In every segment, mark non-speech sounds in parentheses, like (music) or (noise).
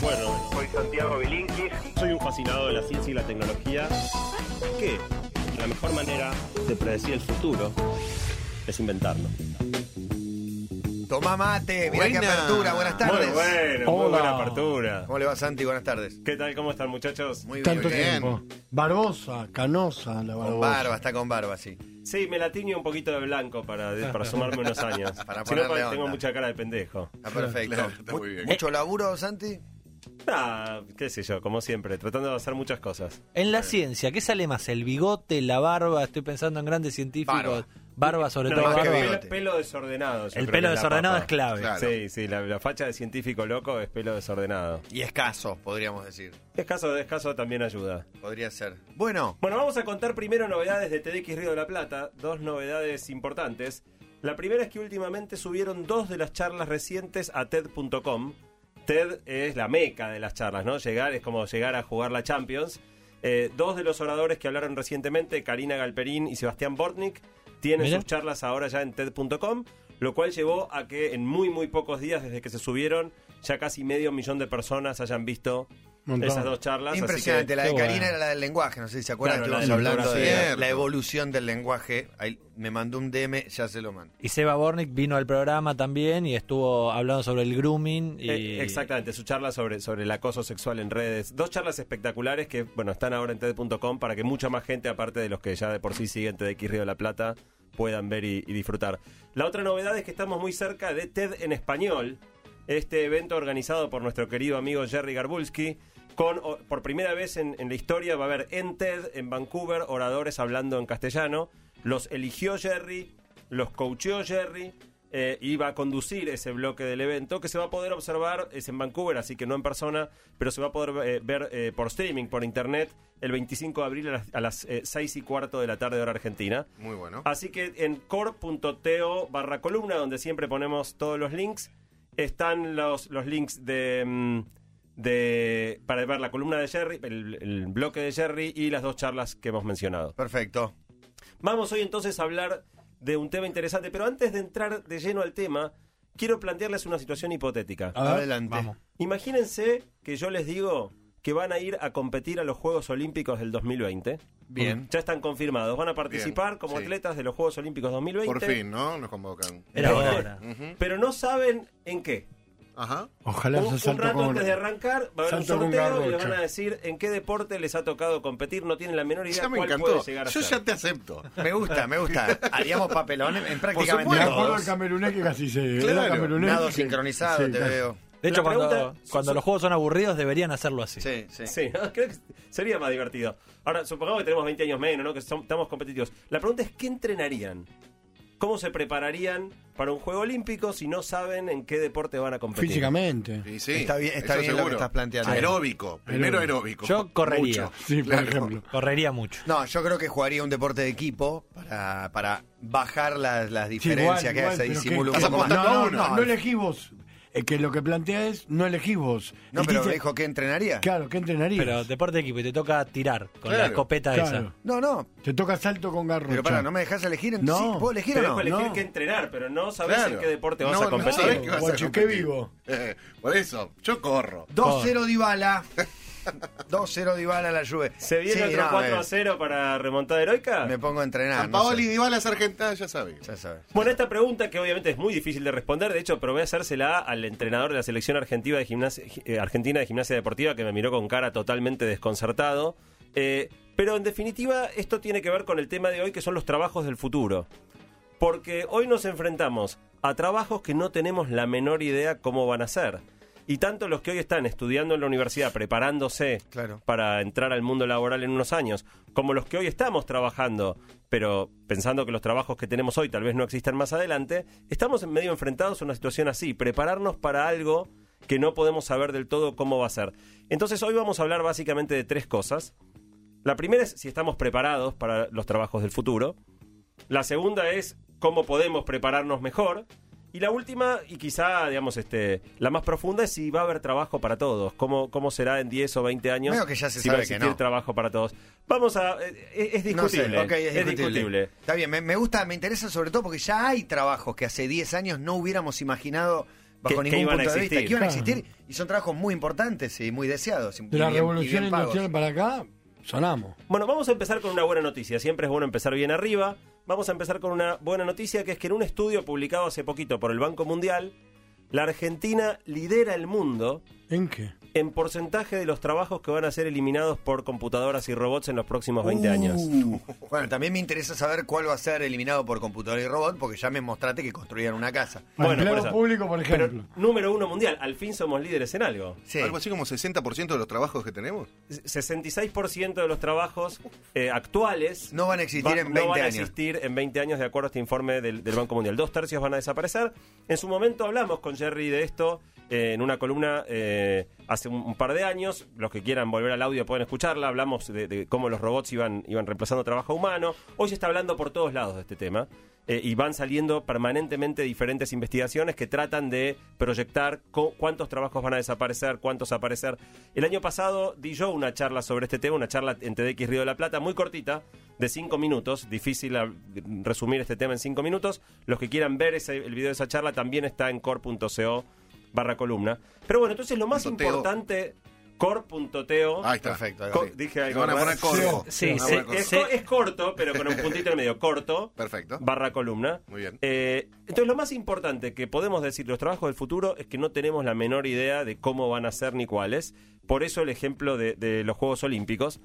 Bueno, Soy Santiago Bilinkis. soy un fascinado de la ciencia y la tecnología. Que la mejor manera de predecir el futuro es inventarlo. Tomá mate, mirá qué Buena. apertura, buenas tardes. Muy bueno, muy Hola. buena apertura. ¿Cómo le va Santi? Buenas tardes. ¿Qué tal? ¿Cómo están muchachos? Muy bien. Tanto bien. tiempo. Barbosa, canosa, la Con barbosa. barba, está con barba, sí. Sí, me la tiño un poquito de blanco para, para sumarme unos años. (laughs) Para si no, ponerle tengo onda. mucha cara de pendejo. Está perfecto. Claro, está Mu- muy bien. ¿Mucho laburo, Santi? Ah, qué sé yo, como siempre, tratando de hacer muchas cosas. En la ciencia, ¿qué sale más? ¿El bigote, la barba? Estoy pensando en grandes científicos. Barba. Barba, sobre No, todo barba. pelo, pelo desordenado. El pelo desordenado es clave. Claro. Sí, sí, la, la facha de científico loco es pelo desordenado. Y escaso, podríamos decir. Escaso, escaso también ayuda. Podría ser. Bueno, Bueno, vamos a contar primero novedades de TDX Río de la Plata, dos novedades importantes. La primera es que últimamente subieron dos de las charlas recientes a TED.com. TED es la meca de las charlas, ¿no? Llegar es como llegar a jugar la Champions. Eh, dos de los oradores que hablaron recientemente, Karina Galperín y Sebastián Bortnik, tienen Mira. sus charlas ahora ya en TED.com, lo cual llevó a que en muy muy pocos días desde que se subieron, ya casi medio millón de personas hayan visto Montón. esas dos charlas. así que- impresionante. La de Karina bueno. era la del lenguaje, no sé si se acuerdan. Claro, Estuvimos del hablando de la evolución del lenguaje. Ahí me mandó un DM, ya se lo mando. Y Seba Bornik vino al programa también y estuvo hablando sobre el grooming. Y... Eh, exactamente, su charla sobre, sobre el acoso sexual en redes. Dos charlas espectaculares que, bueno, están ahora en TED.com para que mucha más gente, aparte de los que ya de por sí siguen TEDx Río de la Plata, puedan ver y, y disfrutar. La otra novedad es que estamos muy cerca de TED en español, este evento organizado por nuestro querido amigo Jerry Garbulski. Con, por primera vez en, en la historia va a haber en TED, en Vancouver, oradores hablando en castellano. Los eligió Jerry, los coacheó Jerry, eh, y va a conducir ese bloque del evento que se va a poder observar, es en Vancouver, así que no en persona, pero se va a poder eh, ver eh, por streaming, por internet, el 25 de abril a las, a las eh, 6 y cuarto de la tarde hora argentina. Muy bueno. Así que en core.to barra columna, donde siempre ponemos todos los links, están los, los links de, mm, de para ver la columna de Jerry, el, el bloque de Jerry y las dos charlas que hemos mencionado. Perfecto. Vamos hoy entonces a hablar de un tema interesante, pero antes de entrar de lleno al tema, quiero plantearles una situación hipotética. Adelante. Vamos. Imagínense que yo les digo que van a ir a competir a los Juegos Olímpicos del 2020. Bien. Ya están confirmados. Van a participar Bien, como sí. atletas de los Juegos Olímpicos 2020. Por fin, ¿no? Nos convocan. Era hora. Ujú. Pero no saben en qué. Ajá. Ojalá Un, se un rato con... antes de arrancar va a haber un sorteo y les van a decir en qué deporte les ha tocado competir. No tienen la menor idea Ya me cuál encantó. puede llegar a Yo ser. ya te acepto. Me gusta, me gusta. (laughs) Haríamos papelón en, en prácticamente Me supuesto. acuerdo todos. camerunés que casi se... Claro. Nado sincronizado, sí, te casi. veo. De hecho, cuando, pregunta- cuando su- los juegos son aburridos, deberían hacerlo así. Sí, sí. Sí, (laughs) ¿no? creo que sería más divertido. Ahora, supongamos que tenemos 20 años menos, ¿no? Que son- estamos competitivos. La pregunta es, ¿qué entrenarían? ¿Cómo se prepararían para un juego olímpico si no saben en qué deporte van a competir? Físicamente. Sí, sí. Está bien- está bien lo que estás planteando. Aeróbico. Primero aeróbico. Yo correría. Mucho. Sí, por Claro. ejemplo. Correría mucho. No, yo creo que jugaría un deporte de equipo para, para bajar las, las Sí, diferencias igual, que igual, hace pero disimula un poco más. No, no, no, no elegís vos. Eh, que lo que plantea es, no elegís vos. No, Él pero dice, dijo que entrenaría. Claro, ¿qué entrenarías? Pero deporte de equipo y te toca tirar con Claro, la escopeta claro. esa. No, no. Te toca salto con garrocha. Pero para, ¿no me dejas elegir? No. ¿Sí? ¿Puedo elegir Te o dejo no? elegir No. qué entrenar, pero no sabes Claro. en qué deporte vas No, a no competir. sabés qué vas a Guacho, qué competir. vivo. Eh, (laughs) por eso, yo corro. 2-0 Dybala. (laughs) 2-0 Dybala la Juve. ¿Se viene Sí, otro no, 4 me- a 0 para remontada heroica? Me pongo a entrenar. San no Paoli sé. y Dybala es argentina, ya sabes. Ya sabes. Bueno, esta pregunta que obviamente es muy difícil de responder, de hecho, pero voy a hacérsela al entrenador de la selección argentina de gimnasia, eh, argentina de gimnasia deportiva que me miró con cara totalmente desconcertado. Eh, pero en definitiva, esto tiene que ver con el tema de hoy que son los trabajos del futuro. Porque hoy nos enfrentamos a trabajos que no tenemos la menor idea cómo van a ser. Y tanto los que hoy están estudiando en la universidad, preparándose Claro. para entrar al mundo laboral en unos años, como los que hoy estamos trabajando, pero pensando que los trabajos que tenemos hoy tal vez no existan más adelante, estamos en medio enfrentados a una situación así, prepararnos para algo que no podemos saber del todo cómo va a ser. Entonces hoy vamos a hablar básicamente de tres cosas. La primera es si estamos preparados para los trabajos del futuro. La segunda es cómo podemos prepararnos mejor. Y la última, y quizá, digamos, este, la más profunda, es si va a haber trabajo para todos. ¿Cómo, cómo será en 10 o 20 años? Veo que ya se si va a sabe que existir no. trabajo para todos. Vamos a... eh, Es, es No sé, discutible. ok, es, discutible. Está bien, me, me gusta, me interesa sobre todo porque ya hay trabajos que hace 10 años no hubiéramos imaginado bajo que ningún iban a punto de vista, existir. que iban a Claro. existir y son trabajos muy importantes y muy deseados. y De la bien- y revolución industrial para acá, sonamos. Bueno, vamos a empezar con una buena noticia. Siempre es bueno empezar bien arriba. Vamos a empezar con una buena noticia que es que en un estudio publicado hace poquito por el Banco Mundial, la Argentina lidera el mundo ¿En qué? En porcentaje de los trabajos que van a ser eliminados por computadoras y robots en los próximos 20 años. Uh, bueno, también me interesa saber cuál va a ser eliminado por computadora y robot, porque ya me mostraste que construían una casa. Bueno, Empleo por eso. público, por Pero ejemplo. número uno mundial, al fin somos líderes en algo. Sí. Algo así como 60% de los trabajos que tenemos. 66% de los trabajos eh, actuales No van a existir en 20 no van a años. existir en 20 años de acuerdo a este informe del, del Banco Mundial. Dos tercios van a desaparecer. En su momento hablamos con Jerry de esto en una columna eh, hace un, par de años. Los que quieran volver al audio pueden escucharla. Hablamos de, cómo los robots iban, iban reemplazando trabajo humano. Hoy se está hablando por todos lados de este tema. eh, y van saliendo permanentemente diferentes investigaciones que tratan de proyectar cuántos trabajos van a desaparecer, cuántos aparecer. El año pasado di yo una charla sobre este tema, una charla en TDX Río de la Plata, muy cortita, de cinco minutos. Difícil ah, resumir este tema en cinco minutos. Los que quieran ver el video de esa charla también está en core.co barra columna. Pero bueno, entonces lo más Punto teo. importante, core.to. Ahí está. Perfecto. Co- dije algo van a raro. poner corto. Sí, sí. Es, co- es corto, pero con un puntito en el medio. Corto. Perfecto. Barra columna. Muy bien. Eh, entonces, lo más importante que podemos decir de los trabajos del futuro es que no tenemos la menor idea de cómo van a ser ni cuáles. Por eso el ejemplo de, de los Juegos Olímpicos.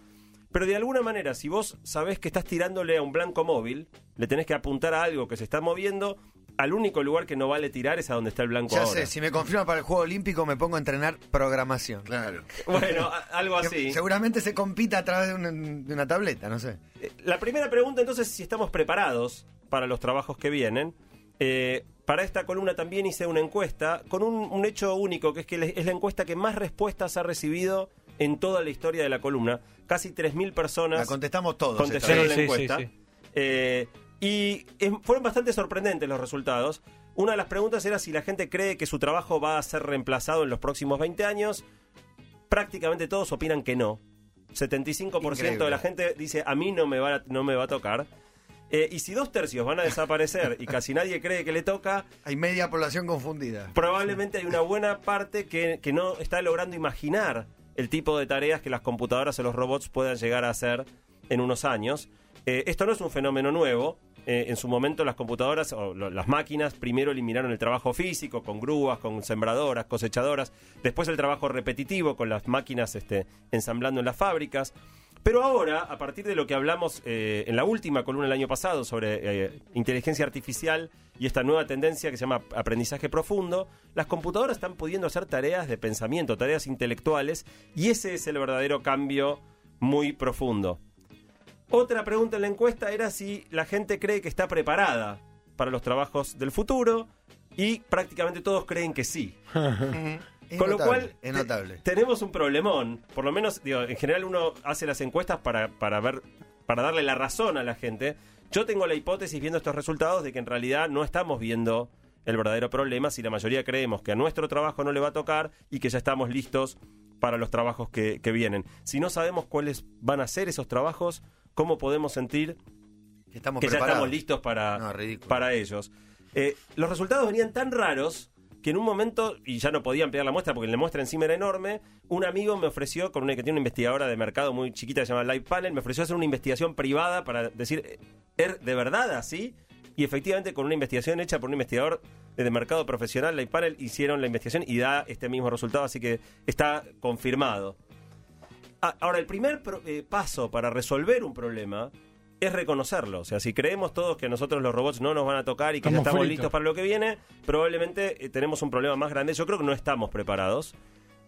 Pero de alguna manera, si vos sabés que estás tirándole a un blanco móvil, le tenés que apuntar a algo que se está moviendo, al único lugar que no vale tirar es a donde está el blanco Ya ahora. sé, si me confirma para el Juego Olímpico me pongo a entrenar programación. Claro. Bueno, a- algo Que así. Seguramente se compita a través de una, de una tableta, no sé. Eh, La primera pregunta entonces es si estamos preparados para los trabajos que vienen. Eh, para esta columna también hice una encuesta con un, un hecho único, que es que es la encuesta que más respuestas ha recibido en toda la historia de la columna. Casi 3.000 personas La contestamos todos. contestaron esta la vez. Sí, sí, encuesta. sí. Eh, y fueron bastante sorprendentes los resultados. Una de las preguntas era si la gente cree que su trabajo va a ser reemplazado en los próximos 20 años. Prácticamente todos opinan que no. 75% de Increíble. la gente dice a mí no me va a, no me va a tocar. Eh, y si dos tercios van a desaparecer y casi nadie cree que le toca, Hay media población confundida. probablemente hay una buena parte que, que no está logrando imaginar el tipo de tareas que las computadoras o los robots puedan llegar a hacer en unos años. Eh, esto no es un fenómeno nuevo. Eh, en su momento las computadoras o las máquinas primero eliminaron el trabajo físico con grúas, con sembradoras, cosechadoras, después el trabajo repetitivo con las máquinas este, ensamblando en las fábricas. Pero ahora, a partir de lo que hablamos eh, en la última columna del año pasado sobre eh, inteligencia artificial y esta nueva tendencia que se llama aprendizaje profundo, las computadoras están pudiendo hacer tareas de pensamiento, tareas intelectuales, y ese es el verdadero cambio muy profundo. Otra pregunta en la encuesta era si la gente cree que está preparada para los trabajos del futuro, y prácticamente todos creen que sí. (laughs) Es Con lo cual, Es te- notable. tenemos un problemón. Por lo menos, digo, en general uno hace las encuestas para, para ver, para darle la razón a la gente. Yo tengo la hipótesis viendo estos resultados de que en realidad no estamos viendo el verdadero problema si la mayoría creemos que a nuestro trabajo no le va a tocar y que ya estamos listos para los trabajos que, que vienen. Si no sabemos cuáles van a ser esos trabajos, ¿cómo podemos sentir Que estamos que ya estamos listos para, No, para ellos. Eh, los resultados venían tan raros que en un momento, y ya no podía ampliar la muestra porque la muestra encima era enorme, un amigo me ofreció, con una que tiene una investigadora de mercado muy chiquita que se llama Live Panel, me ofreció hacer una investigación privada para decir, eh, ¿er de verdad así? Y efectivamente con una investigación hecha por un investigador de mercado profesional, Live Panel, hicieron la investigación y da este mismo resultado, así que está confirmado. Ah, Ahora, el primer pro- eh, paso para resolver un problema es reconocerlo. O sea, si creemos todos que nosotros los robots no nos van a tocar y que ya Estamos estamos fritos. listos para lo que viene, probablemente eh, tenemos un problema más grande. Yo creo que no estamos preparados.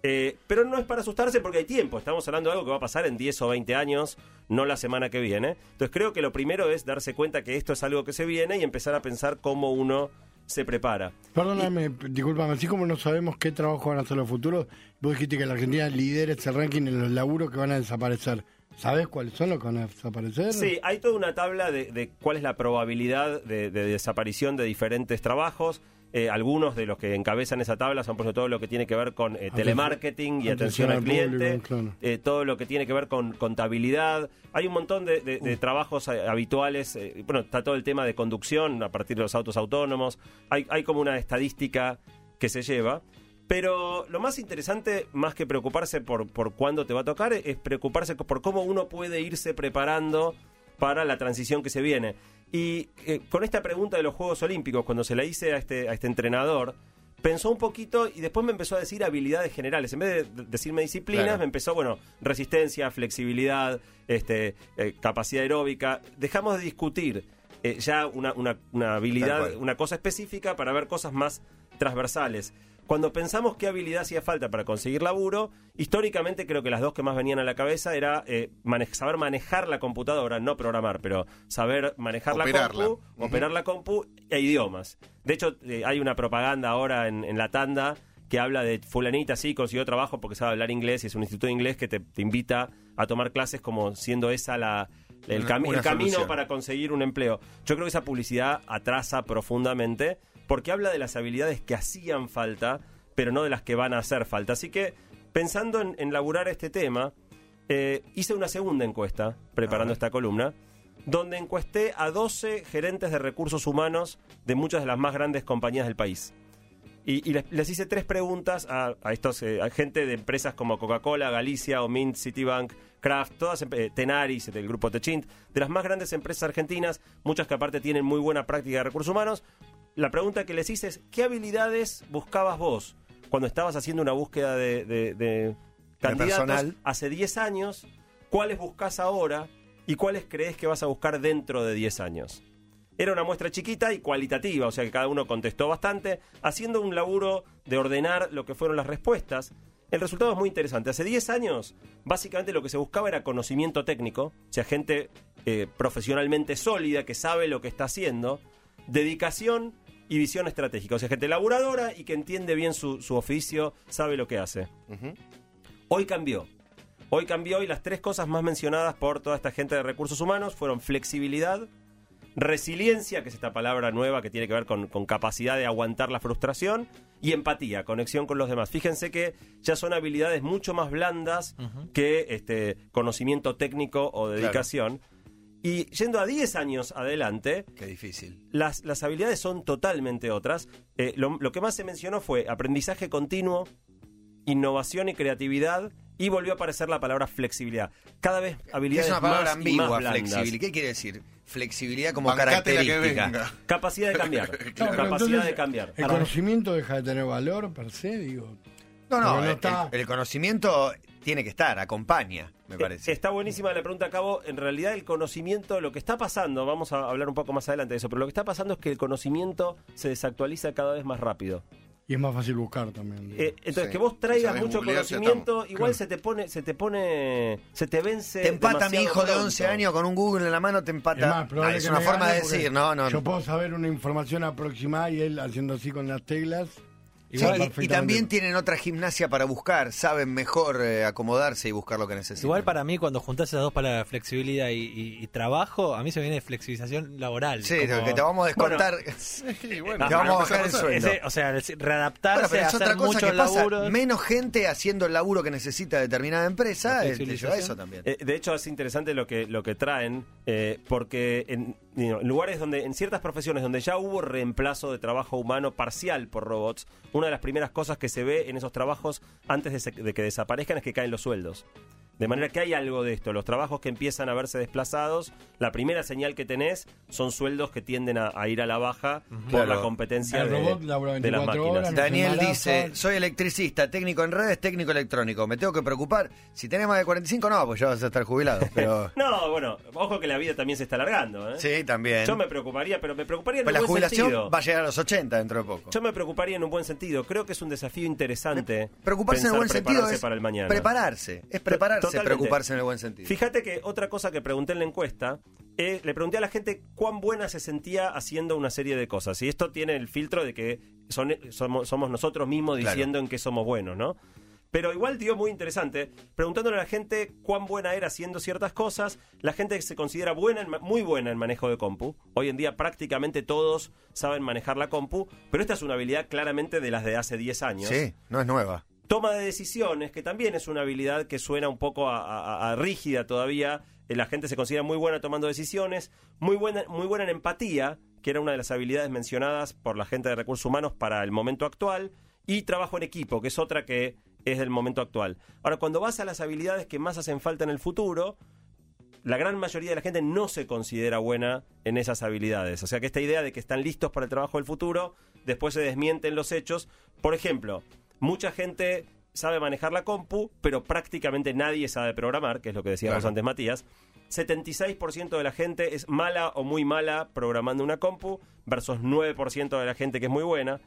Eh, pero no es para asustarse porque hay tiempo. Estamos hablando de algo que va a pasar en 10 o 20 años, no la semana que viene. Entonces creo que lo primero es darse cuenta que esto es algo que se viene y empezar a pensar cómo uno se prepara. Perdóname, discúlpame, así como no sabemos qué trabajo van a hacer los futuros, vos dijiste que la Argentina lidera ese ranking en los laburos que van a desaparecer. ¿Sabés cuáles son los que van a desaparecer? Sí, hay toda una tabla de, de cuál es la probabilidad de, de desaparición de diferentes trabajos. Eh, algunos de los que encabezan esa tabla son por ejemplo todo lo que tiene que ver con eh, telemarketing y atención atención al cliente, público, claro. eh, todo lo que tiene que ver con contabilidad. Hay un montón de, de- de trabajos eh, habituales. bueno, está todo el tema de conducción a partir de los autos autónomos. Hay, hay como una estadística que se lleva. Pero lo más interesante, más que preocuparse por, por cuándo te va a tocar, es preocuparse por cómo uno puede irse preparando para la transición que se viene. Y eh, con esta pregunta de los Juegos Olímpicos, cuando se la hice a este, a este entrenador, pensó un poquito y después me empezó a decir habilidades generales. En vez de decirme disciplinas, Claro. me empezó, bueno, resistencia, flexibilidad, este, eh, capacidad aeróbica. Dejamos de discutir eh, ya una, una- una habilidad, una cosa específica para ver cosas más transversales. Cuando pensamos qué habilidad hacía falta para conseguir laburo, históricamente creo que las dos que más venían a la cabeza era eh, mane- saber manejar la computadora, no programar, pero saber manejar Operarla. la compu, operar la compu e idiomas. De hecho, eh, hay una propaganda ahora en, en la tanda que habla de fulanita sí consiguió trabajo porque sabe hablar inglés y es un instituto de inglés que te, te invita a tomar clases como siendo esa la el, cami- el camino para conseguir un empleo. Yo creo que esa publicidad atrasa profundamente porque habla de las habilidades que hacían falta, pero no de las que van a hacer falta. Así que, pensando en, en laburar este tema, eh, hice una segunda encuesta, preparando esta columna, donde encuesté a 12 gerentes de recursos humanos de muchas de las más grandes compañías del país. Y, y les, les hice tres preguntas a, a estos eh, a gente de empresas como Coca-Cola, Galicia, Omint, Citibank, Kraft, todas eh, Tenaris, del grupo Techint, de las más grandes empresas argentinas, muchas que aparte tienen muy buena práctica de recursos humanos. La pregunta que les hice es, ¿qué habilidades buscabas vos cuando estabas haciendo una búsqueda de, de- de candidatos personal. hace 10 años? ¿Cuáles buscas ahora? ¿Y cuáles crees que vas a buscar dentro de 10 años? Era una muestra chiquita y cualitativa, o sea que cada uno contestó bastante, haciendo un laburo de ordenar lo que fueron las respuestas. El resultado es muy interesante. Hace 10 años, básicamente lo que se buscaba era conocimiento técnico, o sea, gente eh, profesionalmente sólida que sabe lo que está haciendo, dedicación y visión estratégica, o sea, gente laburadora y que entiende bien su, su oficio, sabe lo que hace. Hoy cambió. Hoy cambió y las tres cosas más mencionadas por toda esta gente de recursos humanos fueron flexibilidad, resiliencia, que es esta palabra nueva que tiene que ver con, con capacidad de aguantar la frustración, y empatía, conexión con los demás. Fíjense que ya son habilidades mucho más blandas que este conocimiento técnico o dedicación. Y yendo a 10 años adelante, Qué difícil. las, las habilidades son totalmente otras. Eh, lo, lo que más se mencionó fue aprendizaje continuo, innovación y creatividad, y volvió a aparecer la palabra flexibilidad. Cada vez habilidades Es una palabra más y más ambigua, flexibilidad. ¿Qué quiere decir? Flexibilidad como Bancate la que característica. venga. Capacidad de cambiar. (laughs) Capacidad entonces, de cambiar. El conocimiento deja de tener valor per se, digo. No, no, no el, está- el conocimiento tiene que estar, acompaña, me parece. Eh, Está buenísima la pregunta, Cabo. En realidad, el conocimiento, lo que está pasando, vamos a hablar un poco más adelante de eso, pero lo que está pasando es que el conocimiento se desactualiza cada vez más rápido. Y es más fácil buscar también. Eh, entonces, Sí. que vos traigas mucho googlear, conocimiento, estamos. igual Claro. se te pone, se te pone, se te vence. Te empata mi hijo de pronto. 11 años con un Google en la mano, te es empata. más probable Ah, es que una forma de decir, no, no. Yo no. puedo saber una información aproximada y él haciendo así con las teclas. Igual y- también tienen otra gimnasia para buscar, saben mejor eh, acomodarse y buscar lo que necesitan. Igual para mí, cuando juntás esas dos palabras, flexibilidad y, y- y trabajo, a mí se me viene flexibilización laboral. Sí, como- lo que te vamos a descontar. (laughs) Sí, bueno, Te vamos a bajar el a sueldo. Ese- o sea, readaptarse, Bueno, pero es hacer otra cosa que pasa. Menos gente haciendo el laburo que necesita determinada empresa, eh, te lleva a eso también. Eh, de hecho, es interesante lo que, lo que traen, eh, porque en, en lugares donde, en ciertas profesiones donde ya hubo reemplazo de trabajo humano parcial por robots, una de las primeras cosas que se ve en esos trabajos antes de, se- de que desaparezcan es que caen los sueldos. De manera que hay algo de esto. Los trabajos que empiezan a verse desplazados, la primera señal que tenés son sueldos que tienden a, a ir a la baja por Claro. la competencia El de, robot labura de las 24 máquinas. horas, no Daniel dice, soy electricista, técnico en redes, técnico electrónico. ¿Me tengo que preocupar? Si tenés más de 45, no, pues ya vas a estar jubilado. (laughs) Pero No, bueno, ojo que la vida también se está alargando. ¿eh? sí, también. Yo me preocuparía, pero me preocuparía en Pues un la buen jubilación sentido. va a llegar a los 80 dentro de poco. Yo me preocuparía en un buen sentido. Creo que es un desafío interesante. Preocuparse en el pensar buen sentido prepararse es para el mañana. prepararse. Es prepararse, Totalmente. preocuparse en el buen sentido. Fíjate que otra cosa que pregunté en la encuesta, eh, le pregunté a la gente cuán buena se sentía haciendo una serie de cosas. Y esto tiene el filtro de que son, somos, somos nosotros mismos Claro. diciendo en qué somos buenos, ¿no? Pero igual dio muy interesante, preguntándole a la gente cuán buena era haciendo ciertas cosas, la gente que se considera buena, muy buena en manejo de compu. Hoy en día prácticamente todos saben manejar la compu, pero esta es una habilidad claramente de las de hace 10 años. Sí, no es nueva. Toma de decisiones, que también es una habilidad que suena un poco a, rígida todavía. Eh, La gente se considera muy buena tomando decisiones, muy buena, muy buena en empatía, que era una de las habilidades mencionadas por la gente de recursos humanos para el momento actual, y trabajo en equipo, que es otra que es del momento actual. Ahora, cuando vas a las habilidades que más hacen falta en el futuro, la gran mayoría de la gente no se considera buena en esas habilidades. O sea que esta idea de que están listos para el trabajo del futuro, después se desmiente en los hechos. Por ejemplo, mucha gente sabe manejar la compu, pero prácticamente nadie sabe programar, que es lo que decíamos Claro. antes Matías. 76% de la gente es mala o muy mala programando una compu, versus 9% de la gente que es muy buena.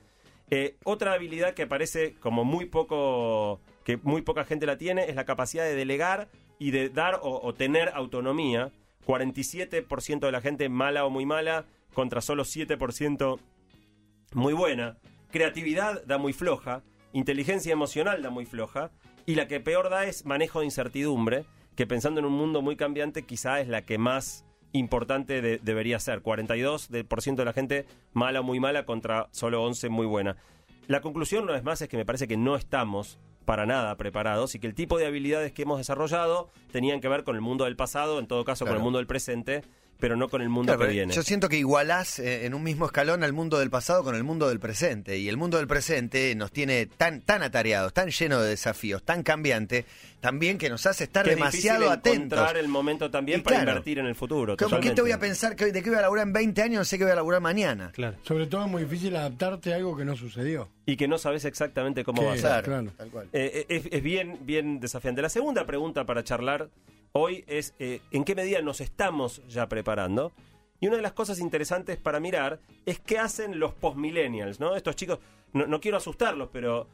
Eh, otra habilidad que parece como muy poco, que muy poca gente la tiene, es la capacidad de delegar y de dar o, o tener autonomía. 47% de la gente mala o muy mala contra solo 7% muy buena. Creatividad da muy floja. Inteligencia emocional da muy floja. Y la que peor da es manejo de incertidumbre, que pensando en un mundo muy cambiante quizá es la que más importante de- debería ser. 42% de, por ciento de la gente mala o muy mala contra solo 11 muy buena. La conclusión, una vez más, es que me parece que no estamos para nada preparados y que el tipo de habilidades que hemos desarrollado tenían que ver con el mundo del pasado, en todo caso con el mundo del presente, pero no con el mundo Claro, que viene. Yo siento que igualás eh, en un mismo escalón al mundo del pasado con el mundo del presente. Y el mundo del presente nos tiene tan, tan atareados, tan lleno de desafíos, tan cambiante, también que nos hace estar que demasiado atentos. encontrar el momento también Y para claro. invertir en el futuro. ¿Cómo- ¿Qué te voy a pensar que hoy, de qué voy a laburar en 20 años? No sé qué voy a laburar mañana. Claro. Sobre todo es muy difícil adaptarte a algo que no sucedió. Y que no sabes exactamente cómo va a ser. Claro, claro. tal cual. Eh, es, es bien, bien desafiante. La segunda pregunta para charlar hoy es eh, ¿en qué medida nos estamos ya preparando? Y una de las cosas interesantes para mirar es qué hacen los postmillennials, ¿no? Estos chicos, no, no quiero asustarlos, pero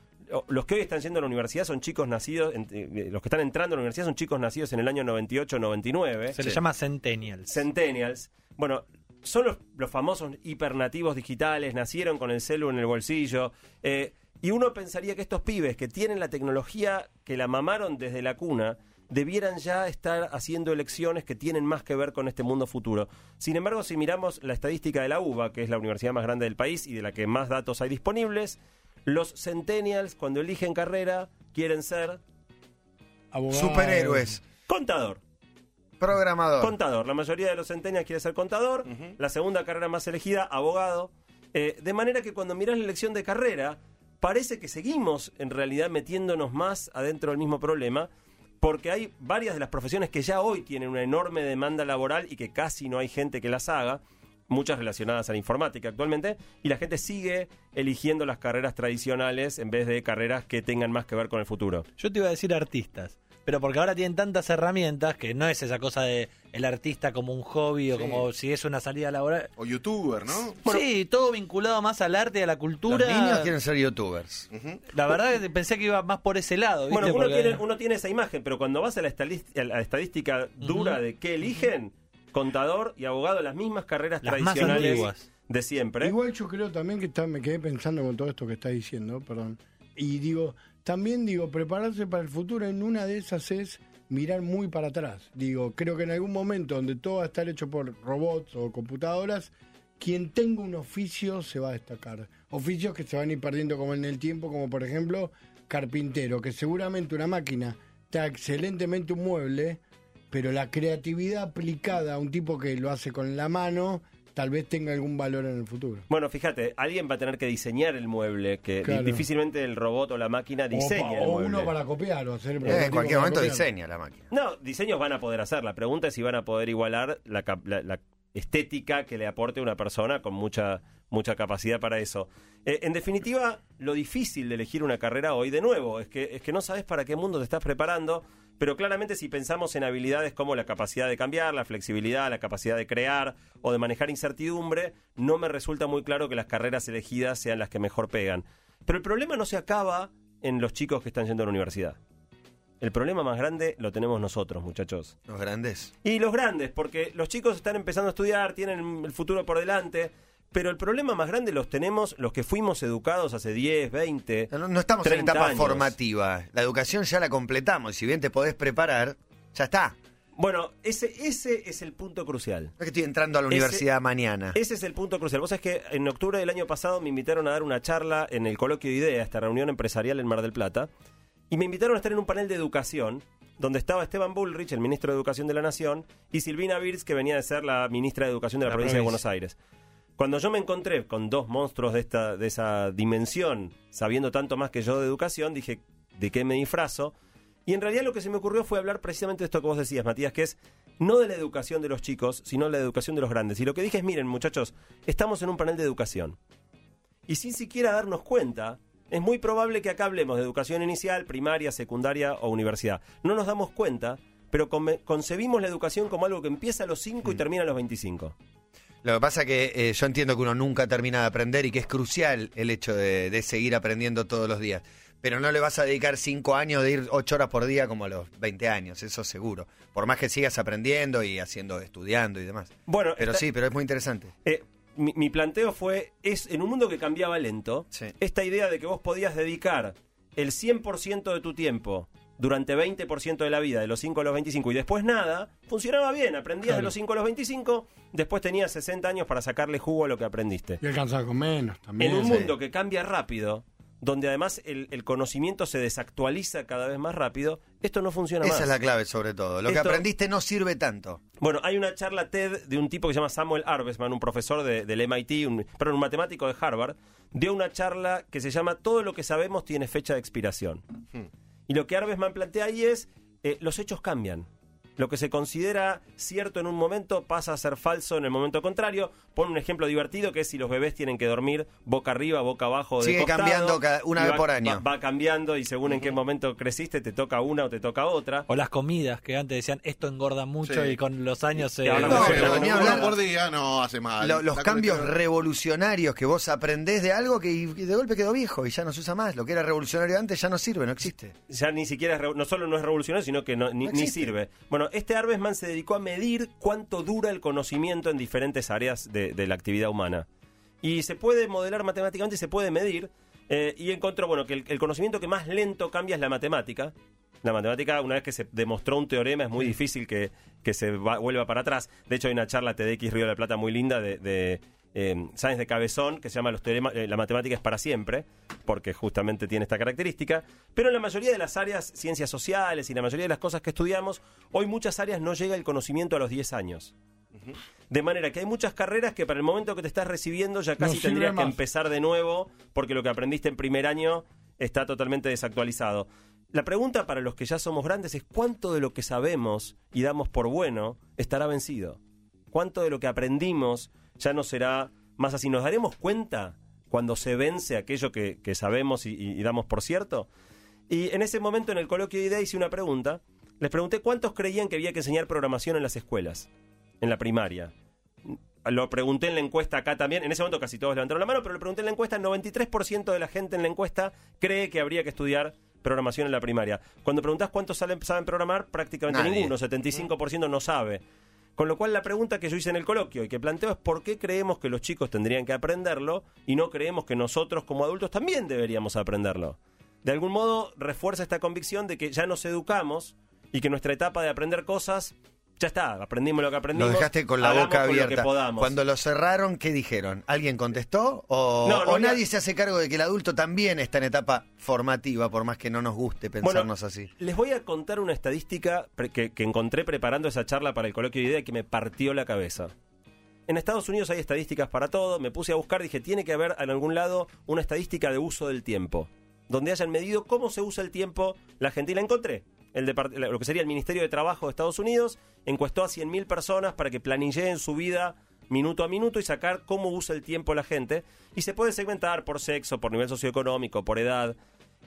los que hoy están yendo a la universidad son chicos nacidos, en- eh, los que están entrando a la universidad son chicos nacidos en el año 98-99. Se le llama Centennials. Centennials. Bueno, son los, los famosos hipernativos digitales, nacieron con el celu en el bolsillo. eh, y uno pensaría que estos pibes que tienen la tecnología que la mamaron desde la cuna, debieran ya estar haciendo elecciones que tienen más que ver con este mundo futuro. Sin embargo, si miramos la estadística de la UBA, que es la universidad más grande del país y de la que más datos hay disponibles, los centennials cuando eligen carrera quieren ser Abogado. Superhéroes, contador. programador. Contador. La mayoría de los centenias quiere ser contador. La segunda carrera más elegida, abogado. Eh, de manera que cuando miras la elección de carrera, parece que seguimos en realidad metiéndonos más adentro del mismo problema, porque hay varias de las profesiones que ya hoy tienen una enorme demanda laboral y que casi no hay gente que las haga, muchas relacionadas a la informática actualmente, y la gente sigue eligiendo las carreras tradicionales en vez de carreras que tengan más que ver con el futuro. Yo te iba a decir artistas, pero porque ahora tienen tantas herramientas que no es esa cosa de el artista como un hobby o Sí. como si es una salida laboral. O youtuber, ¿no? sí, todo vinculado más al arte y a la Los cultura. niños quieren ser youtubers. La verdad que pensé que iba más por ese lado. ¿viste? Bueno, uno Porque- tiene, uno tiene esa imagen, pero cuando vas a la, estadis- a la estadística dura de qué eligen, contador y abogado, las mismas carreras Las tradicionales de siempre. Igual yo creo también que está, me quedé pensando con todo esto que estás diciendo, perdón. Y digo, también digo, prepararse para el futuro en una de esas es mirar muy para atrás. Digo, creo que en algún momento donde todo va a estar hecho por robots o computadoras, quien tenga un oficio se va a destacar. Oficios que se van a ir perdiendo como en el tiempo, como por ejemplo carpintero, que seguramente una máquina está excelentemente un mueble, pero la creatividad aplicada a un tipo que lo hace con la mano, tal vez tenga algún valor en el futuro. Bueno, fíjate, alguien va a tener que diseñar el mueble, que Claro. difícilmente el robot o la máquina O diseña el o, mueble. uno para copiar o hacer el Eh, en cualquier momento copiar. diseña la máquina. No, diseños van a poder hacer. La pregunta es si van a poder igualar la, la- la estética que le aporte una persona con mucha, mucha capacidad para eso. Eh, en definitiva, lo difícil de elegir una carrera hoy, de nuevo, es que, es que no sabes para qué mundo te estás preparando, pero claramente si pensamos en habilidades como la capacidad de cambiar, la flexibilidad, la capacidad de crear o de manejar incertidumbre, no me resulta muy claro que las carreras elegidas sean las que mejor pegan. Pero el problema no se acaba en los chicos que están yendo a la universidad. El problema más grande lo tenemos nosotros, muchachos. Los grandes. Y los grandes, porque los chicos están empezando a estudiar, tienen el futuro por delante, pero el problema más grande los tenemos los que fuimos educados hace 10, 20. No, no estamos en 30 etapa años. formativa. La educación ya la completamos. Si bien te podés preparar, ya está. Bueno, ese, ese es el punto crucial. No es que estoy entrando a la Ese- universidad mañana. Ese es el punto crucial. Vos sabés que en octubre del año pasado me invitaron a dar una charla en el coloquio de IDEA, esta reunión empresarial en Mar del Plata, y me invitaron a estar en un panel de educación donde estaba Esteban Bullrich, el ministro de Educación de la Nación, y Silvina Birz, que venía de ser la ministra de Educación de la, La provincia de. Buenos Aires. Cuando yo me encontré con dos monstruos de, esta, de esa dimensión, sabiendo tanto más que yo de educación, dije, ¿de qué me disfrazo? Y en realidad lo que se me ocurrió fue hablar precisamente de esto que vos decías, Matías, que es no de la educación de los chicos, sino de la educación de los grandes. Y lo que dije es, miren muchachos, estamos en un panel de educación. Y sin siquiera darnos cuenta, es muy probable que acá hablemos de educación inicial, primaria, secundaria o universidad. No nos damos cuenta, pero concebimos la educación como algo que empieza a los 5 y termina a los 25. Lo que pasa que eh, yo entiendo que uno nunca termina de aprender y que es crucial el hecho de, de seguir aprendiendo todos los días. Pero no le vas a dedicar cinco años de ir ocho horas por día como a los 20 años, eso seguro. Por más que sigas aprendiendo y haciendo, estudiando y demás. Bueno, Pero esta- sí, pero es muy interesante. Eh, mi, mi planteo fue, es en un mundo que cambiaba lento, Sí. esta idea de que vos podías dedicar el 100% de tu tiempo durante 20% de la vida, de los 5 a los 25, y después nada, funcionaba bien, aprendías de los 5 a los 25, después tenías 60 años para sacarle jugo a lo que aprendiste. Y alcanzar con menos también. En un sí. mundo que cambia rápido, donde además el, el conocimiento se desactualiza cada vez más rápido, esto no funciona Esa más. es la clave sobre todo. Lo que aprendiste no sirve tanto. Bueno, hay una charla TED de un tipo que se llama Samuel Arbesman, un profesor de- del MIT, un, perdón, un matemático de Harvard, dio una charla que se llama Todo lo que sabemos tiene fecha de expiración. Y lo que Arbesman plantea ahí es, eh, los hechos cambian. Lo que se considera cierto en un momento pasa a ser falso en el momento contrario. Pone un ejemplo divertido que es si los bebés tienen que dormir boca arriba, boca abajo, de Sigue costado, cambiando una vez va- por año. Va, va cambiando y según en qué momento creciste te toca una o te toca otra. O las comidas que antes decían esto engorda mucho Sí. y con los años se. Ahora No, no, por día no hace mal. Lo- los cambios revolucionarios que vos aprendés de algo que y de golpe quedó viejo y ya no se usa más. Lo que era revolucionario antes ya no sirve, no existe. ya ni siquiera es, no solo no es revolucionario, sino que no- ni, No ni sirve. Bueno, este Arbesman se dedicó a medir cuánto dura el conocimiento en diferentes áreas de, de la actividad humana. Y se puede modelar matemáticamente, se puede medir, eh, y encontró, bueno, que el, el conocimiento que más lento cambia es la matemática. La matemática, una vez que se demostró un teorema, es muy difícil que, que se va- vuelva para atrás. De hecho, hay una charla TDX Río de la Plata muy linda de, de eh, Sáenz de Cabezón, que se llama Los teoremas, eh, La matemática es para siempre, porque justamente tiene esta característica. Pero en la mayoría de las áreas, ciencias sociales y la mayoría de las cosas que estudiamos, hoy muchas áreas no llega el conocimiento a los 10 años. De manera que hay muchas carreras que para el momento que te estás recibiendo ya casi tendrías que empezar de nuevo porque lo que aprendiste en primer año está totalmente desactualizado. La pregunta para los que ya somos grandes es cuánto de lo que sabemos y damos por bueno estará vencido. ¿Cuánto de lo que aprendimos ya no será más así? ¿Nos daremos cuenta cuando se vence aquello que, que sabemos y, y- y damos por cierto? Y en ese momento en el coloquio de idea hice una pregunta. Les pregunté cuántos creían que había que enseñar programación en las escuelas, en la primaria. Lo pregunté en la encuesta acá también. En ese momento casi todos levantaron la mano, pero le pregunté en la encuesta. El 93% de la gente en la encuesta cree que habría que estudiar programación en la primaria. Cuando preguntás cuántos salen- saben programar, prácticamente Nadie. ninguno. 75% no sabe. Con lo cual la pregunta que yo hice en el coloquio y que planteo es por qué creemos que los chicos tendrían que aprenderlo y no creemos que nosotros como adultos también deberíamos aprenderlo. De algún modo refuerza esta convicción de que ya nos educamos y que nuestra etapa de aprender cosas ya está, aprendimos lo que Lo aprendimos. dejaste con la boca lo abierta. podamos. Cuando lo cerraron, ¿qué dijeron? ¿Alguien contestó? ¿O, No, no o había- nadie se hace cargo de que el adulto también está en etapa formativa, por más que no nos guste pensarnos así? Les voy a contar una estadística que, que encontré preparando esa charla para el coloquio de idea que me partió la cabeza. En Estados Unidos hay estadísticas para todo. Me puse a buscar, dije, tiene que haber en algún lado una estadística de uso del tiempo. Donde hayan medido cómo se usa el tiempo la gente. Y la encontré. El lo que sería el Ministerio de Trabajo de Estados Unidos encuestó a 100.000 personas para que planilleen su vida minuto a minuto y sacar cómo usa el tiempo la gente. Y se puede segmentar por sexo, por nivel socioeconómico, por edad.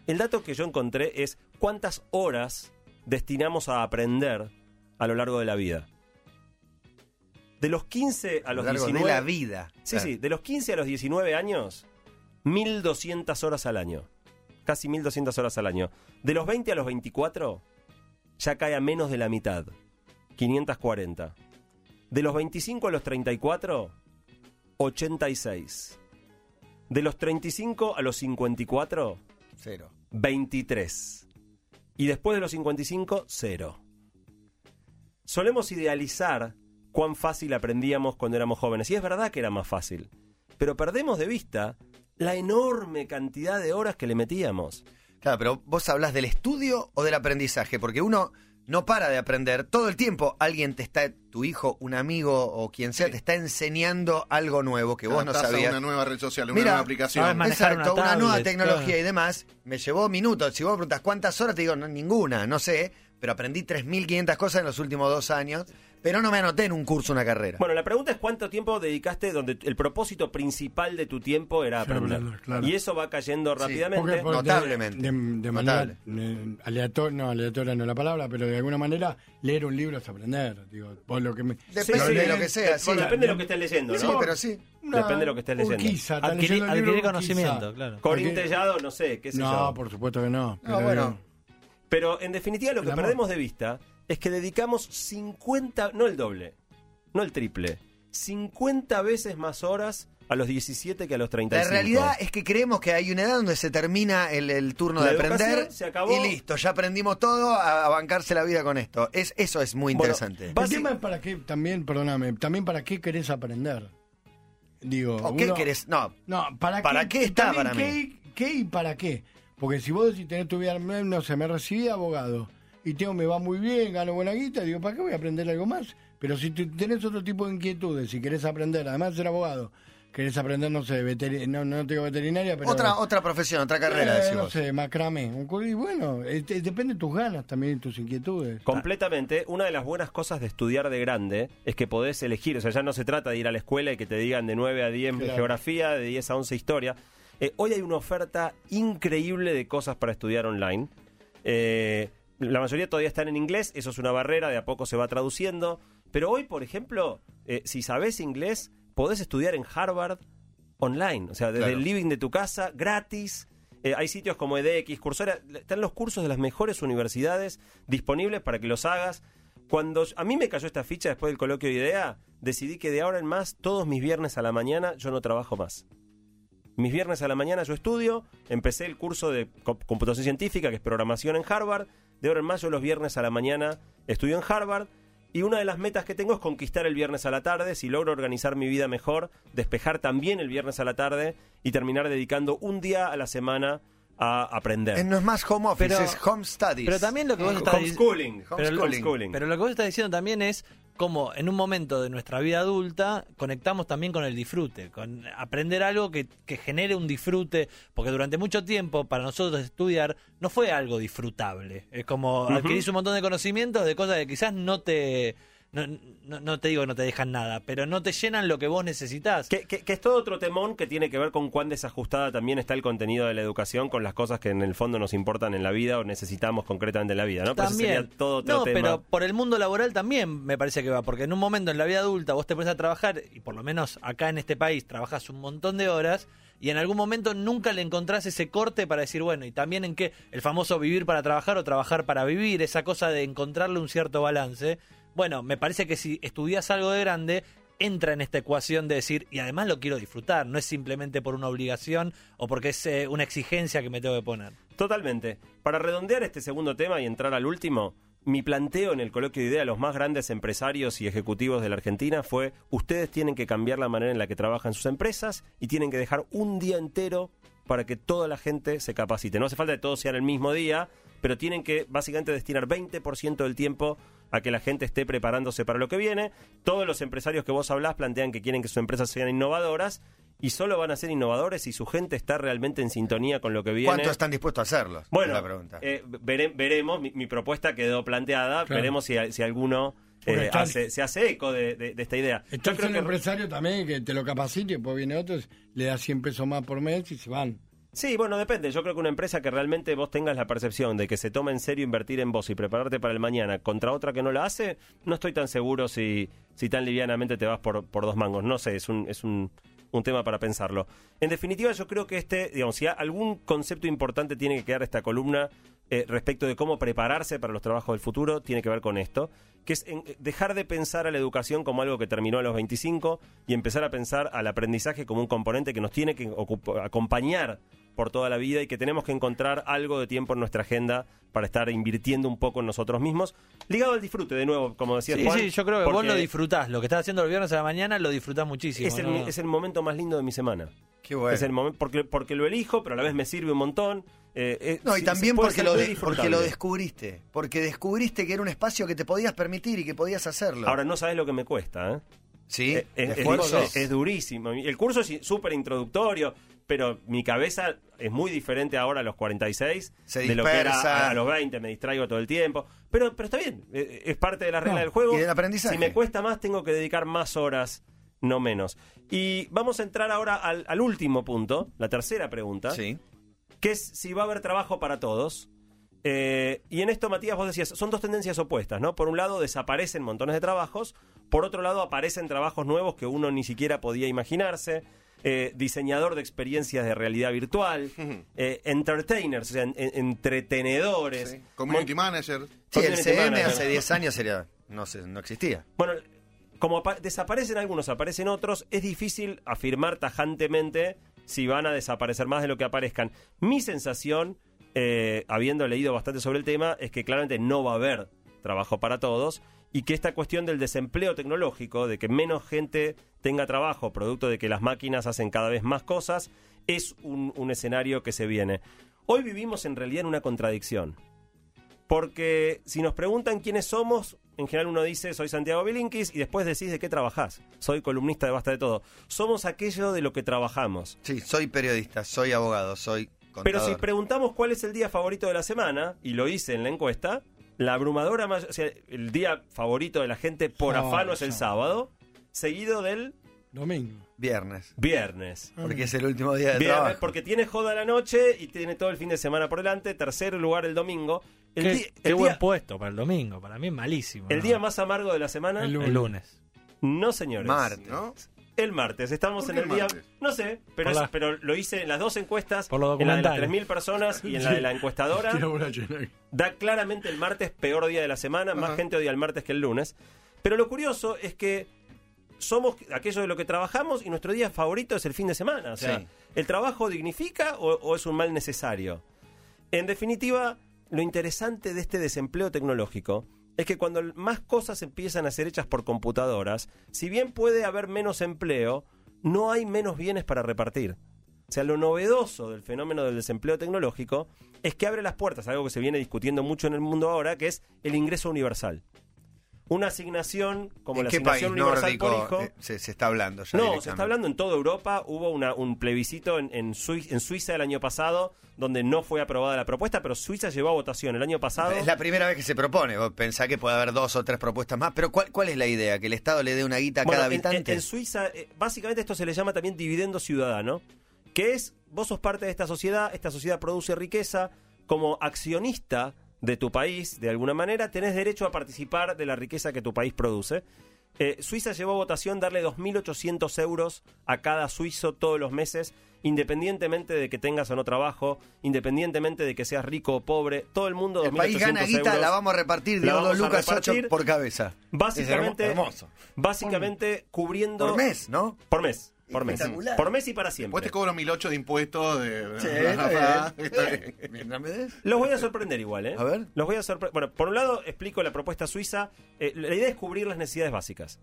El dato que yo encontré es cuántas horas destinamos a aprender a lo largo de la vida. De los 15 a A lo los largo 19 de la vida. Sí, Claro. sí, de los 15 a los 19 años, 1200 horas al año. Casi 1200 horas al año. De los 20 a los 24, ya cae a menos de la mitad. 540. De los 25 a los 34, 86. De los 35 a los 54, Cero. 23. Y después de los 55, cero. Solemos idealizar cuán fácil aprendíamos cuando éramos jóvenes. Y es verdad que era más fácil. Pero perdemos de vista la enorme cantidad de horas que le metíamos. Claro, pero vos hablas del estudio o del aprendizaje, porque uno no para de aprender. Todo el tiempo alguien te está tu hijo, un amigo o quien sea te está enseñando algo nuevo que vos no sabías. una nueva red social, una Mira, nueva aplicación. Exacto, una una, nueva tecnología claro. y demás. Me llevó minutos. Si vos preguntas cuántas horas, te digo, no, ninguna, no sé. Pero aprendí 3.500 cosas en los últimos dos años. Pero no me anoté en un curso, una carrera. Bueno, la pregunta es cuánto tiempo dedicaste donde el propósito principal de tu tiempo era Sí, aprender. claro. Y eso va cayendo Sí, rápidamente. Porque Notablemente. De, de Notable. aleatoria, no, aleatoria no es la palabra, pero de alguna manera leer un libro es aprender. Digo, por lo que me, Depende Sí, de lo que sea. Sí. depende de lo que estés leyendo, ¿no? Sí, pero sí. una Depende de lo que estés leyendo. Urquiza, Adquirir, leyendo conocimiento, claro. Corín Porque- Tellado, no sé, qué sé No, yo. por supuesto que no. No, pero bueno. digo, Pero en definitiva lo que perdemos de vista es que dedicamos 50, no el doble, no el triple, 50 veces más horas a los 17 que a los 35. La realidad es que creemos que hay una edad donde se termina el, el turno La de aprender se acabó. y listo, ya aprendimos todo a, a bancarse la vida con esto. Es, eso es muy Bueno, interesante. va- El tema es para qué, también, perdóname, también para qué querés aprender. Digo, ¿O qué uno- querés? No, No, ¿para, ¿Para qué está también para qué, ¿Qué y para qué? Porque si vos decís tener tu vida, no sé, me recibí de abogado y tengo, me va muy bien, gano buena guita, digo, ¿para qué voy a aprender algo más? Pero si tenés otro tipo de inquietudes, si querés aprender, además de ser abogado, querés aprender, no sé, no, no tengo veterinaria, pero... otra, otra profesión, otra carrera, Eh, decís no sé, macramé. Y bueno, eh, depende de tus ganas también, tus inquietudes. Completamente. Una de las buenas cosas de estudiar de grande es que podés elegir. O sea, ya no se trata de ir a la escuela y que te digan de 9 a 10 Claro. geografía, de 10 a 11 historia. Eh, hoy hay una oferta increíble de cosas para estudiar online. Eh, la mayoría todavía están en inglés, eso es una barrera, de a poco se va traduciendo. Pero hoy, por ejemplo, eh, si sabes inglés, podés estudiar en Harvard online. O sea, desde Claro. el living de tu casa, gratis. Eh, hay sitios como edX, Coursera, están los cursos de las mejores universidades disponibles para que los hagas. Cuando a mí me cayó esta ficha después del coloquio de idea, decidí que de ahora en más, todos mis viernes a la mañana, yo no trabajo más. Mis viernes a la mañana yo estudio, empecé el curso de co- computación científica, que es programación en Harvard. De ahora en más, yo los viernes a la mañana estudio en Harvard. Y una de las metas que tengo es conquistar el viernes a la tarde. Si logro organizar mi vida mejor, despejar también el viernes a la tarde y terminar dedicando un día a la semana a aprender. Eh, No es más home office, Pero- es home studies. Pero también lo que vos estás diciendo... Homeschooling. Pero- Homeschooling. Pero lo que vos estás diciendo también es cómo en un momento de nuestra vida adulta conectamos también con el disfrute, con aprender algo que, que genere un disfrute, porque durante mucho tiempo para nosotros estudiar no fue algo disfrutable. Es como adquirís un montón de conocimientos de cosas que quizás no te... No, no- no te digo que no te dejan nada, pero no te llenan lo que vos necesitas. Que, que- que es todo otro temón que tiene que ver con cuán desajustada también está el contenido de la educación con las cosas que en el fondo nos importan en la vida o necesitamos concretamente en la vida, ¿no? Pero eso También. sería todo otro no, tema. pero por el mundo laboral también me parece que va, porque en un momento en la vida adulta vos te pones a trabajar, y por lo menos acá en este país trabajas un montón de horas, y en algún momento nunca le encontrás ese corte para decir, bueno, y también en qué, el famoso vivir para trabajar o trabajar para vivir, esa cosa de encontrarle un cierto balance. Bueno, me parece que si estudias algo de grande, entra en esta ecuación de decir, y además lo quiero disfrutar, no es simplemente por una obligación o porque es eh, una exigencia que me tengo que poner. Totalmente. Para redondear este segundo tema y entrar al último, mi planteo en el coloquio de idea a los más grandes empresarios y ejecutivos de la Argentina fue, ustedes tienen que cambiar la manera en la que trabajan sus empresas y tienen que dejar un día entero para que toda la gente se capacite. No hace falta que todo sea en el mismo día, pero tienen que básicamente destinar 20% del tiempo a que la gente esté preparándose para lo que viene. Todos los empresarios que vos hablás plantean que quieren que sus empresas sean innovadoras y solo van a ser innovadores si su gente está realmente en sintonía con lo que viene. ¿Cuánto están dispuestos a hacerlo? Bueno, Es la pregunta. eh, vere- veremos, mi, mi propuesta quedó planteada, Claro. veremos si, si alguno eh, hace- se hace eco de, de- de esta idea. Yo Entonces creo que- empresario también que te lo capacite, después viene otro, le da 100 pesos más por mes y se van. Sí, bueno, depende. Yo creo que una empresa que realmente vos tengas la percepción de que se toma en serio invertir en vos y prepararte para el mañana contra otra que no la hace, no estoy tan seguro si, si tan livianamente te vas por, por dos mangos. No sé, es un, es un, un tema para pensarlo. En definitiva, yo creo que este, digamos, si algún concepto importante tiene que quedar esta columna eh, respecto de cómo prepararse para los trabajos del futuro, tiene que ver con esto, que es en- dejar de pensar a la educación como algo que terminó a los 25 y empezar a pensar al aprendizaje como un componente que nos tiene que acompañar por toda la vida y que tenemos que encontrar algo de tiempo en nuestra agenda para estar invirtiendo un poco en nosotros mismos, ligado al disfrute, de nuevo, como decía Sí, Juan. sí, yo creo que vos lo disfrutás. Lo que estás haciendo el viernes a la mañana lo disfrutás muchísimo. Es el, ¿no? es el momento más lindo de mi semana. Qué bueno. Es el momento porque, porque lo elijo, pero a la vez me sirve un montón. Eh, eh, No, y también porque lo, muy de- porque lo disfrutable. descubriste. Porque descubriste que era un espacio que te podías permitir y que podías hacerlo. Ahora no sabes lo que me cuesta, ¿eh? ¿Sí? Eh, es, es- ¿Esfuerzo? es- es durísimo. El curso es súper introductorio, pero mi cabeza es muy diferente ahora a los 46 Se de lo que era a, a los 20, me distraigo todo el tiempo. Pero, pero está bien, es parte de la regla No, del juego. y del aprendizaje. Si me cuesta más, tengo que dedicar más horas, no menos. Y vamos a entrar ahora al, al último punto, la tercera pregunta, Sí. Que es si va a haber trabajo para todos. Eh, y en esto, Matías, vos decías, son dos tendencias opuestas, ¿no? Por un lado, desaparecen montones de trabajos, por otro lado, aparecen trabajos nuevos que uno ni siquiera podía imaginarse. Eh, diseñador de experiencias de realidad virtual, (laughs) eh, entertainers, o sea, en- en- entretenedores. Sí. Community manager. Sí, el CM manager. hace 10 años sería, no, sé, no existía. Bueno, como apa- desaparecen algunos, aparecen otros, es difícil afirmar tajantemente si van a desaparecer más de lo que aparezcan. Mi sensación, eh, habiendo leído bastante sobre el tema, es que claramente no va a haber trabajo para todos y que esta cuestión del desempleo tecnológico, de que menos gente tenga trabajo, producto de que las máquinas hacen cada vez más cosas, es un, un escenario que se viene. Hoy vivimos en realidad en una contradicción. Porque si nos preguntan quiénes somos, en general uno dice soy Santiago Bilinkis y después decís de qué trabajás. Soy columnista de Basta de Todo. Somos aquello de lo que trabajamos. Sí, soy periodista, soy abogado, soy contador. Pero si preguntamos cuál es el día favorito de la semana, y lo hice en la encuesta, la abrumadora mayor, o sea, el día favorito de la gente por Sábado, afano es el sábado, seguido del Domingo. Viernes, viernes. porque es el último día de Viernes, trabajo. porque tiene joda la noche y tiene todo el fin de semana por delante. Tercer lugar el domingo. El, Qué, di- qué el buen día, puesto para el domingo. Para mí es malísimo. el ¿no? día más amargo de la semana. El lunes. El lunes. No, señores. Martes. ¿No? El martes. Estamos ¿Por en el día. No sé, pero, es- pero lo hice en las dos encuestas. Por en la de las documentales. 3.000 personas y en la de la (laughs) encuestadora. Da claramente el martes peor día de la semana. Más gente odia el martes que el lunes. Pero lo curioso es que somos aquello de lo que trabajamos y nuestro día favorito es el fin de semana. O sea, Sí. ¿el trabajo dignifica o, o es un mal necesario? En definitiva, lo interesante de este desempleo tecnológico es que cuando más cosas empiezan a ser hechas por computadoras, si bien puede haber menos empleo, no hay menos bienes para repartir. O sea, lo novedoso del fenómeno del desempleo tecnológico es que abre las puertas, algo que se viene discutiendo mucho en el mundo ahora, que es el ingreso universal. Una asignación como ¿En la qué país asignación universal por hijo. eh, se, se está hablando ya No, se está hablando en toda Europa. Hubo una- un plebiscito en, en, Sui- en Suiza el año pasado donde no fue aprobada la propuesta, pero Suiza llevó a votación el año pasado. Es la primera vez que se propone. Vos pensás que puede haber dos o tres propuestas más. Pero ¿cuál, cuál es la idea? ¿Que el Estado le dé una guita a Bueno, cada habitante? En, en Suiza, eh, básicamente esto se le llama también dividendo ciudadano, que es, vos sos parte de esta sociedad, esta sociedad produce riqueza, como accionista de tu país, de alguna manera, tenés derecho a participar de la riqueza que tu país produce. Eh, Suiza llevó a votación darle 2.800 euros a cada suizo todos los meses, independientemente de que tengas o no trabajo, independientemente de que seas rico o pobre, todo el mundo 2.800 el país gana guita, euros. la vamos a repartir. Vamos dos lucas por cabeza. Básicamente, hermoso. básicamente cubriendo... Por mes, ¿no? Por mes. Por mes. Por mes y para siempre. Después te cobro 1008 de impuestos. De... Sí, Está (laughs) está bien. bien. Mientras me des. Los voy a sorprender igual, ¿eh? A ver. Los voy a sorprender. Bueno, por un lado, explico la propuesta suiza. Eh, la idea es cubrir las necesidades básicas.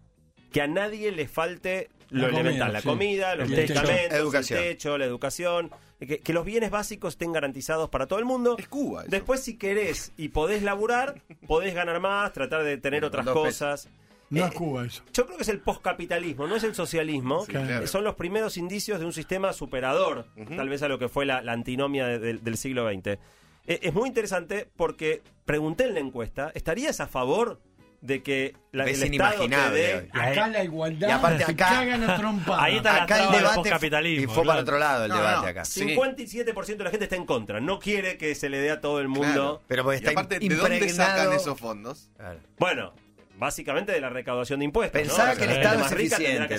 Que a nadie le falte lo La comida, elemental: la sí. comida, los El techo. medicamentos, Educación. el techo, la educación. Que, que los bienes básicos estén garantizados para todo el mundo. Es Cuba. eso. Después, si querés y podés laburar, podés ganar más, tratar de tener otras cosas. No Eh, es Cuba eso. Yo creo que es el poscapitalismo, no es el socialismo. Sí, claro. Son los primeros indicios de un sistema superador, tal vez a lo que fue la, la antinomia de- del- del siglo XX. Eh, es muy interesante porque pregunté en la encuesta, ¿estarías a favor de que la, Es el Estado te inimaginable. Acá la igualdad Y aparte se acá- cagan a trompadas. Ahí está Acá el debate y fue para otro lado el No, debate no. acá. Sí. 57% de la gente está en contra, no quiere que se le dé a todo el mundo. Claro. Pero porque Y está aparte, ¿de dónde sacan esos fondos? Claro. Bueno, básicamente de la recaudación de impuestos. Pensaba ¿no? que el Estado más es eficiente,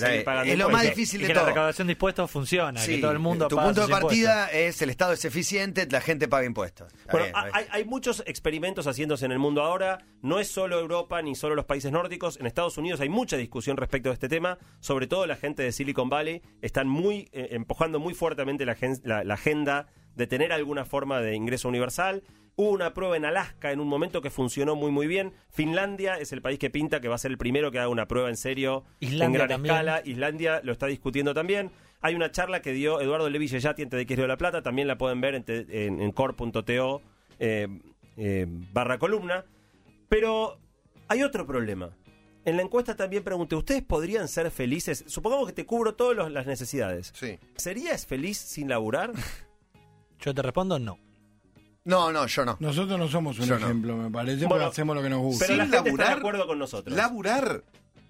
Es lo más difícil Y de que la todo. recaudación de impuestos funciona, Sí, que todo el mundo tu paga punto de impuestos. partida es el Estado es eficiente, la gente paga impuestos. Está Bueno, bien, hay, hay muchos experimentos haciéndose en el mundo ahora. No es solo Europa ni solo los países nórdicos. En Estados Unidos hay mucha discusión respecto a este tema. Sobre todo la gente de Silicon Valley están muy eh, empujando muy fuertemente la, gen- la- la agenda de tener alguna forma de ingreso universal. Hubo una prueba en Alaska en un momento que funcionó muy muy bien. Finlandia es el país que pinta que va a ser el primero que haga una prueba en serio en gran también. escala. Islandia lo está discutiendo también. Hay una charla que dio Eduardo Levi Yeyati en TDX de la Plata, también la pueden ver en, te- en, en core.to eh, eh, barra columna. Pero hay otro problema. En la encuesta también pregunté, ¿ustedes podrían ser felices? Supongamos que te cubro todas las necesidades. Sí. ¿Serías feliz sin laburar? (laughs) Yo te respondo no. No, no, yo no. Nosotros no somos un Yo no. ejemplo, me parece, Bueno, porque hacemos lo que nos gusta. Pero Sin la gente está de laburar, acuerdo con nosotros. Laburar.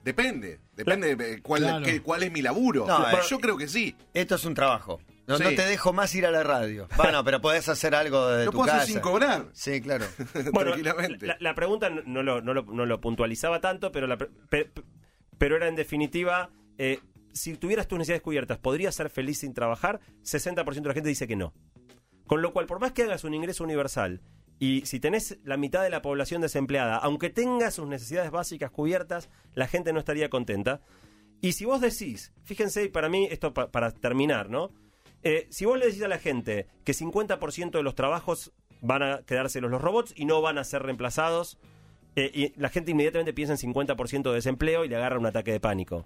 Depende. Depende de cuál, Claro. qué- cuál es mi laburo. No, Bueno, eh, yo creo que sí. Esto es un trabajo. No, Sí. no te dejo más ir a la radio. Bueno, pero podés hacer algo de Lo tu puedo casa. hacer sin cobrar. Sí, claro. (laughs) Bueno, tranquilamente. La, la pregunta no, no lo, no, lo, no lo puntualizaba tanto, pero, la pre- pe- pe- pero era en definitiva, eh, si tuvieras tus necesidades cubiertas, ¿podrías ser feliz sin trabajar? 60% de la gente dice que no. Con lo cual, por más que hagas un ingreso universal y si tenés la mitad de la población desempleada, aunque tengas sus necesidades básicas cubiertas, la gente no estaría contenta. Y si vos decís, fíjense, y para mí, esto pa- para terminar, ¿no? Eh, si vos le decís a la gente que 50% de los trabajos van a quedárselos los robots y no van a ser reemplazados, eh, la gente inmediatamente piensa en 50% de desempleo y le agarra un ataque de pánico.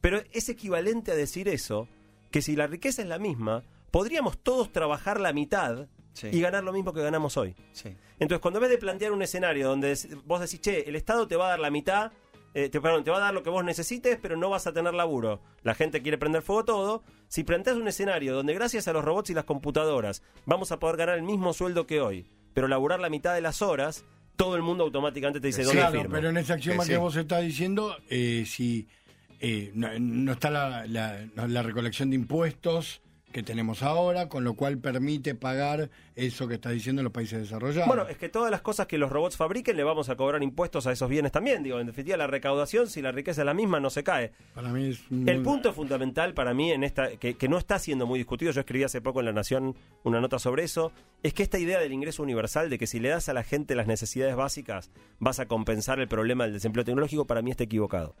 Pero es equivalente a decir eso, que si la riqueza es la misma, podríamos todos trabajar la mitad Sí. y ganar lo mismo que ganamos hoy. Sí. Entonces, cuando en vez de plantear un escenario donde vos decís, che, el Estado te va a dar la mitad, eh, te, perdón, te va a dar lo que vos necesites, pero no vas a tener laburo. La gente quiere prender fuego todo. Si planteas un escenario donde gracias a los robots y las computadoras vamos a poder ganar el mismo sueldo que hoy, pero laburar la mitad de las horas, todo el mundo automáticamente te dice, ¿dónde Claro, firmo? pero en ese axioma Sí, que sí. vos estás diciendo, eh, si eh, no, no está la, la- no, la recolección de impuestos que tenemos ahora, con lo cual permite pagar eso que estás diciendo en los países desarrollados. Bueno, es que todas las cosas que los robots fabriquen le vamos a cobrar impuestos a esos bienes también. Digo, en definitiva, la recaudación, si la riqueza es la misma, no se cae. Para mí es El punto fundamental para mí en esta, que, que no está siendo muy discutido, yo escribí hace poco en La Nación una nota sobre eso, es que esta idea del ingreso universal, de que si le das a la gente las necesidades básicas, vas a compensar el problema del desempleo tecnológico, para mí está equivocado.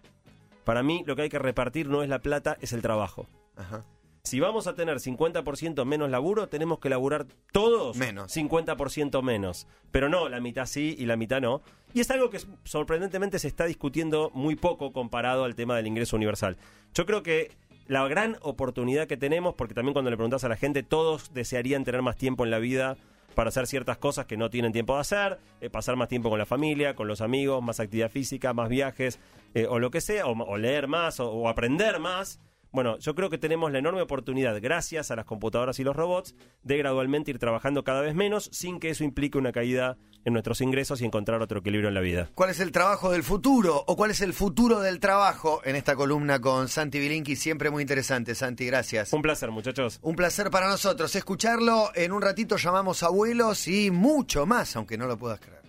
Para mí lo que hay que repartir no es la plata, es el trabajo. Ajá. Si vamos a tener 50% menos laburo, tenemos que laburar todos Menos. 50% menos. Pero no, la mitad sí y la mitad no. Y es algo que sorprendentemente se está discutiendo muy poco comparado al tema del ingreso universal. Yo creo que la gran oportunidad que tenemos, porque también cuando le preguntas a la gente, todos desearían tener más tiempo en la vida para hacer ciertas cosas que no tienen tiempo de hacer, eh, pasar más tiempo con la familia, con los amigos, más actividad física, más viajes, eh, o lo que sea, o, o leer más, o- o aprender más. Bueno, yo creo que tenemos la enorme oportunidad, gracias a las computadoras y los robots, de gradualmente ir trabajando cada vez menos sin que eso implique una caída en nuestros ingresos y encontrar otro equilibrio en la vida. ¿Cuál es el trabajo del futuro? ¿O cuál es el futuro del trabajo? En esta columna con Santi Bilinki, siempre muy interesante. Santi, gracias. Un placer, muchachos. Un placer para nosotros escucharlo. En un ratito llamamos abuelos y mucho más, aunque no lo puedas creer.